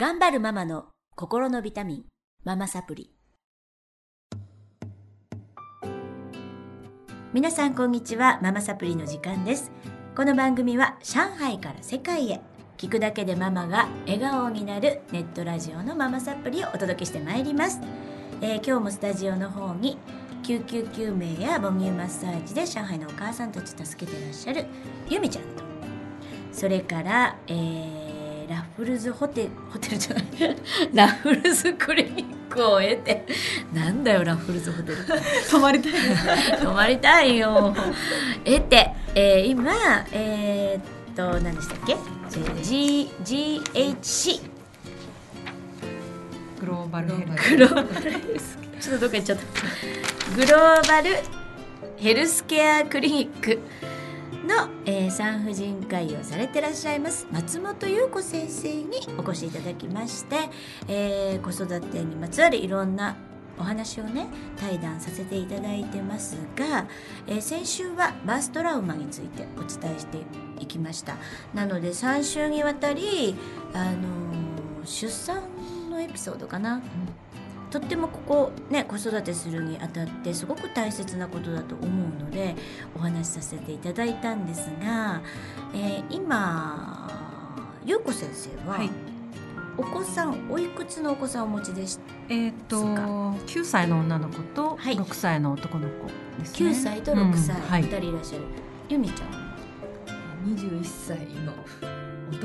頑張るママの心のビタミン、ママサプリ。皆さんこんにちは、ママサプリの時間です。この番組は上海から世界へ、聞くだけでママが笑顔になるネットラジオのママサプリをお届けしてまいります。えー今日もスタジオの方に救急救命や母乳マッサージで上海のお母さんたち助けてらっしゃるゆみちゃんとそれから、えーラフルズホテルホテルじゃないラフルズクリニックを得てなんだよラフルズホテル。泊まりたい泊まりたいよ。得て、えー今えーっと何でしたっけ？G GHC グローバルヘルグローバルヘルス。ちょっとどっか行っちゃった。グローバルヘルスケアクリニックの、えー産婦人科医をされてらっしゃいます松本優子先生にお越しいただきまして、えー子育てにまつわるいろんなお話をね対談させていただいてますが、えー先週はバーストラウマについてお伝えしていきました。なので3週にわたり、あのー出産のエピソードかな、とってもここね子育てするにあたってすごく大切なことだと思うのでお話しさせていただいたんですが、えー今優子先生は、はい。お子さんおいくつのお子さんをお持ちでしえっ、とそっか？9歳の女の子とはい。6歳の男の子ですね、9歳と6歳、うんはい。2人いらっしゃる。ゆみちゃんは？21歳の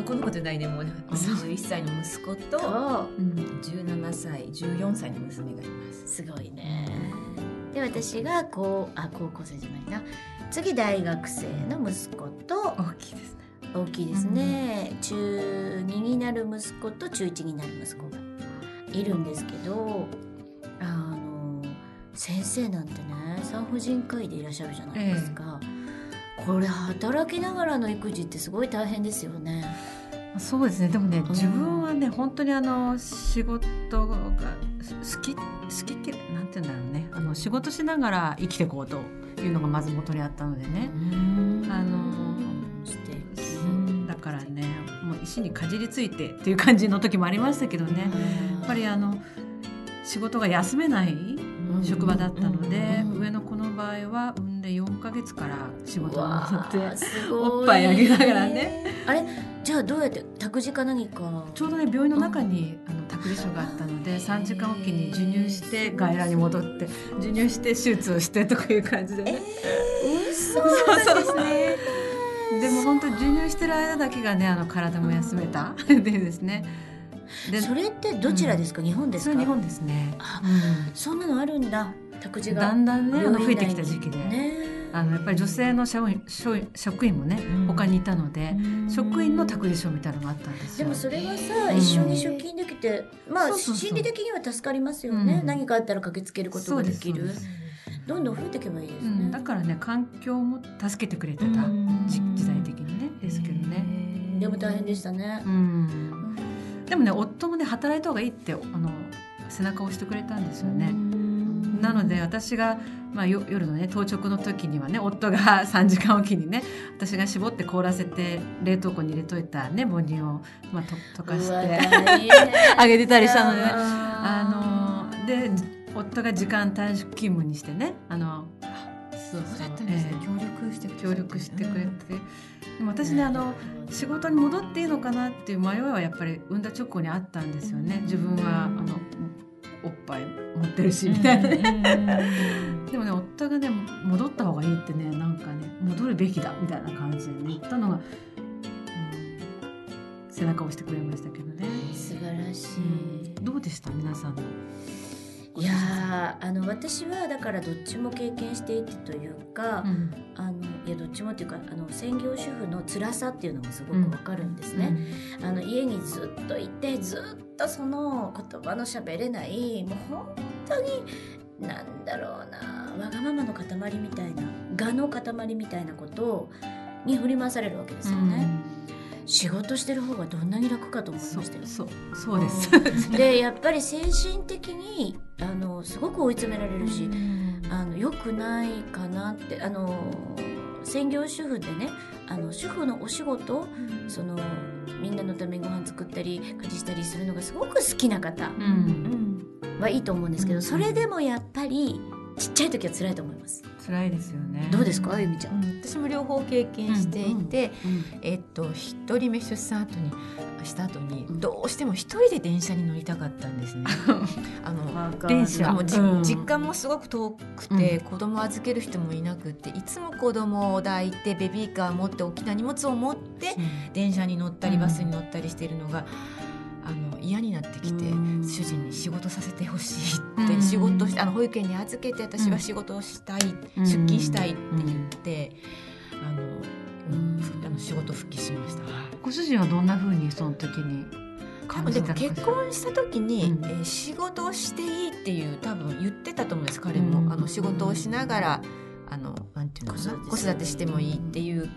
男の子じゃないねもう21歳の息子とうん17歳14歳の娘がいます。すごいね。で私がこうあ高校生じゃないな。次大学生の息子と大きいですね。大きいですね、中2になる息子と中1になる息子がいるんですけどあの先生なんてね産婦人科医でいらっしゃるじゃないですか、これ働きながらの育児ってすごい大変ですよねそうですね。でもね、ん。自分はね本当にあの仕事が好き好きってなんて言うんだろうね。あの仕事しながら生きていこうというのがまず元にあったのでね、あのだからねもう石にかじりついてっていう感じの時もありましたけどね。やっぱりあの仕事が休めない職場だったので、上の子の場合は産んで4ヶ月から仕事に戻っておっぱいあげながらね。あれ？じゃあどうやって？託児か何かちょうどね病院の中にあの託児所があったので3時間おきに授乳して外来に戻って授乳して手術をしてとかいう感じでね、そうなんですね。でも本当授乳してる間だけがねあの体も休めた。でですね。でそれってどちらですか、日本ですか？日本ですね、あうん。そんなのあるんだ。託児が。だんだんねあの増えてきた時期で、ね。あのやっぱり女性の職員職員もね、うん。他にいたので、職員の託児所みたいなのがあったんですよ。でもそれはさ、うん。一緒に出勤できてまあ心理的には助かりますよね、うん。何かあったら駆けつけることができる。どんどん増えていけばいいですね、うん、だからね環境も助けてくれてた時代的にね。ですけどね。でも大変でしたね。う、ん、でもね夫もね働いた方がいいってあの背中を押してくれたんですよね。なので私が、まあ、よ夜のね当直の時にはね夫が 3時間おきにね私が絞って凍らせて冷凍庫に入れといたね母乳を、まあ、と溶かして あげてたりしたのでねああので夫が時間短縮勤務にしてねあのそうそう。だったんえですね。え協力してくれ協力してくれて、でも私ねあの仕事に戻っていいのかなっていう迷いはやっぱり産んだ直後にあったんですよね。自分はあのおっぱい持ってるしみたいなね。でもね夫がね戻った方がいいってねなんかね戻るべきだみたいな感じで言ったのが、うん背中を押してくれましたけどね、素晴らしい、どうでした？皆さんのいやーあの私はだからどっちも経験していてというか、うん。あのいやどっちもっていうかあの専業主婦の辛さっていうのもすごくわかるんですね、あの家にずっといてずっとその言葉の喋れないもう本当になんだろうなわがままの塊みたいな我の塊みたいなことに振り回されるわけですよね、仕事してる方がどんなに楽かと思いましたよ。そうそうです、でやっぱり精神的にあのすごく追い詰められるし、あの良くないかなってあの専業主婦でねあの主婦のお仕事そのみんなのためにご飯作ったり家事したりするのがすごく好きな方うん。はいいと思うんですけど、うん。それでもやっぱりちっちゃい時は辛いと思います。辛いですよね。どうですかあゆみちゃん？うん私も両方経験していて、うんえっと一人目出産後にした後にうん。どうしても一人で電車に乗りたかったんですね。あの電車もうん。実家もすごく遠くて、子供預ける人もいなくていつも子供を抱いてベビーカー持って大きな荷物を持って電車に乗ったりうん。バスに乗ったりしているのが、あの嫌になってきて、うん。主人に仕事させてほしいっうん。て仕事しあの保育園に預けて私は仕事をしたい、うん。出勤したいって言って、あのうん。あの仕事復帰しました。ご主人はどんな風にその時に多分でも結婚した時に、うん。えー仕事をしていいっていう多分言ってたと思うんです彼も、うん。あの仕事をしながらあのなんていうのかな？子育てしてもいい。っていう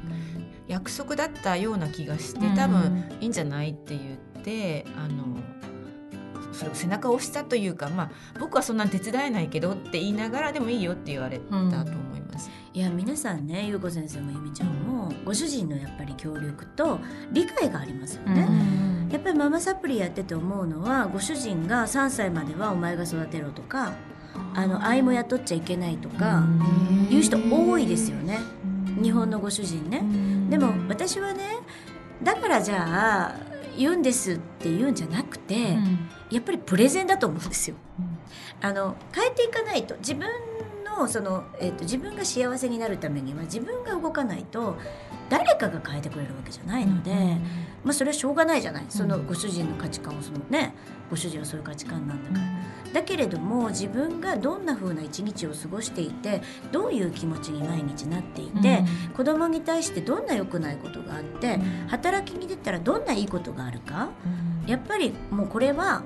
約束だったような気がしてうん。多分いいんじゃないって言ってあのそれを背中を押したというか、まあ、僕はそんなに手伝えないけどって言いながらでもいいよって言われたと思います。いや皆さんね優子先生もゆみちゃんもご主人のやっぱり協力と理解がありますよね。やっぱりママサプリやってて思うのはご主人が3歳まではお前が育てろとかあの愛も雇っちゃいけないとか言う人多いですよね。日本のご主人ね。でも私はねだからじゃあ言うんですって言うんじゃなくて、やっぱりプレゼンだと思うんですよ。あの変えていかないと。自分のその、えっと自分が幸せになるためには自分が動かないと誰かが変えてくれるわけじゃないので、まあそれはしょうがないじゃない。そのご主人の価値観をそのねご主人はそういう価値観なんだから。だけれども自分がどんな風な一日を過ごしていてどういう気持ちに毎日なっていて、子供に対してどんな良くないことがあって、働きに出たらどんないいことがあるか。やっぱりもうこれは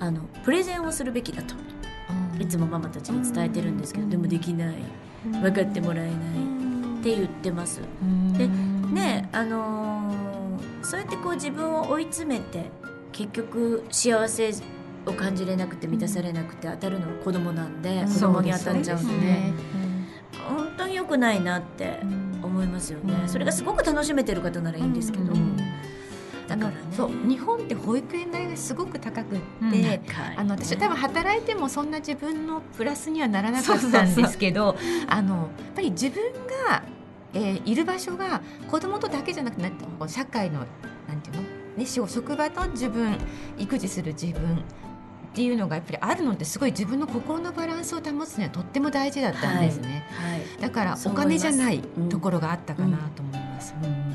あのプレゼンをするべきだといつもママたちに伝えてるんですけど、でもできない。分かってもらえない。って言ってます。でねあのーそうやってこう自分を追い詰めて結局幸せを感じれなくて満たされなくて当たるのは子供なんで子供に当たっちゃうんでそうですね。ね本当に良くないなって思いますよね、うん。それがすごく楽しめてる方ならいいんですけど、ね。そう。日本って保育園代がすごく高くって、うんあの私は多分働いてもそんな自分のプラスにはならなかったんですけどあのやっぱり自分が、えーいる場所が子供とだけじゃなくて社会のなんていうの、ね、職場と自分育児する自分っていうのがやっぱりあるのってすごい自分の心のバランスを保つにはとっても大事だったんですね、はい。だからお金じゃないうんところがあったかなと思います。うん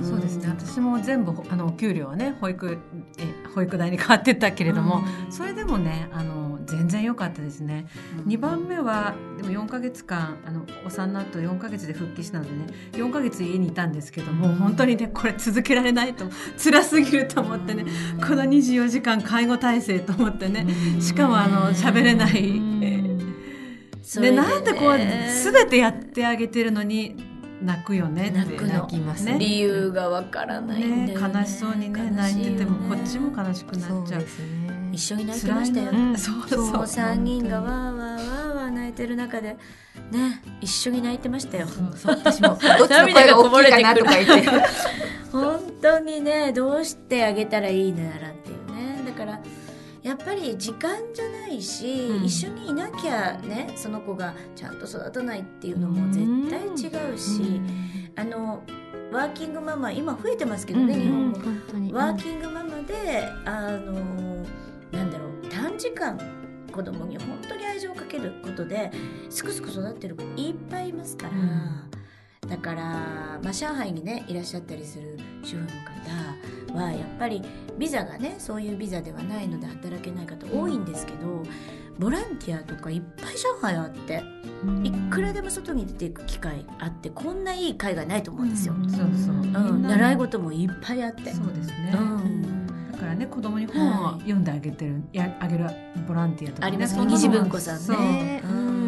そうですね。私も全部あのお給料はね保育え保育代に変わってったけれども、それでもねあの全然良かったですね、2番目はでも4ヶ月間あのお産の後4ヶ月で復帰したのでね4ヶ月家にいたんですけども、本当にねこれ続けられないと辛すぎると思ってね、この24時間介護体制と思ってね、しかもあの喋れない、えーでなんでこう全てやってあげてるのに泣くよねって泣きますね。理由がわからないんだねよね。悲しそうにね泣いててもこっちも悲しくなっちゃう。すね。一緒に泣いてましたよ、辛いなそうそう。三人がわーわーわーわー泣いてる中でね一緒に泣いてましたよ。そう私も。どっちの声が大きいかなとか言って。本当にねどうしてあげたらいいのやらっていうやっぱり時間じゃないし、うん。一緒にいなきゃねその子がちゃんと育たないっていうのも絶対違うし、あのワーキングママ今増えてますけどね、うん。日本も。ワーキングママであのなんだろう短時間子供に本当に愛情をかけることですくすく育ってる子いっぱいいますから、だから、まあ、上海にねいらっしゃったりする主婦の方はやっぱりビザがねそういうビザではないので働けない方多いんですけど、ボランティアとかいっぱい上海あっていくらでも外に出ていく機会あってこんないい海外ないと思うんですよ。そうそう。うん、習い事もいっぱいあって。そうですね、うん。だからね子供に本を読んであげてる、やあげるボランティアとか、ね、ありますそんなの虹文庫さんね。うん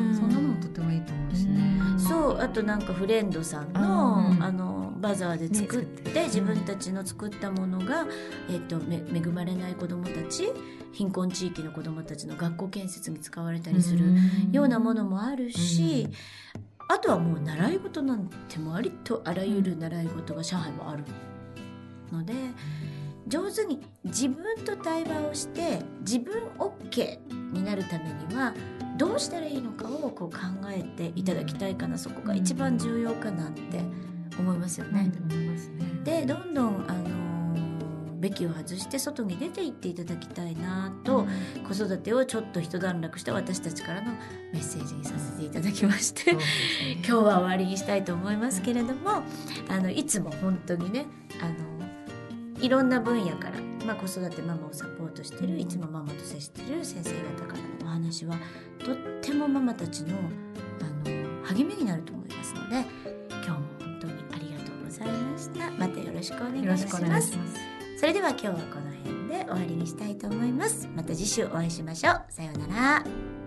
あとなんかフレンドさんの,、うんあのバザーで作って自分たちの作ったものが、えっとめ恵まれない子どもたち貧困地域の子どもたちの学校建設に使われたりするようなものもあるし、あとはもう習い事なんてもありとあらゆる習い事が上海もあるので上手に自分と対話をして自分 OK になるためにはどうしたらいいのかをこう考えていただきたいかなそこが一番重要かなって思いますよね。でどんどんあのーべきを外して外に出て行っていただきたいなと、子育てをちょっと一段落した私たちからのメッセージにさせていただきまして、ね。今日は終わりにしたいと思いますけれどもあのいつも本当にねあのいろんな分野から、まあ、子育てママをサポートしてるいつもママと接してる先生方からのお話はとってもママたちのあの励みになると思いますので今日も本当にありがとうございました。またよろしくお願いし。ます。それでは今日はこの辺で終わりにしたいと思います。また次週お会いしましょう。さようなら。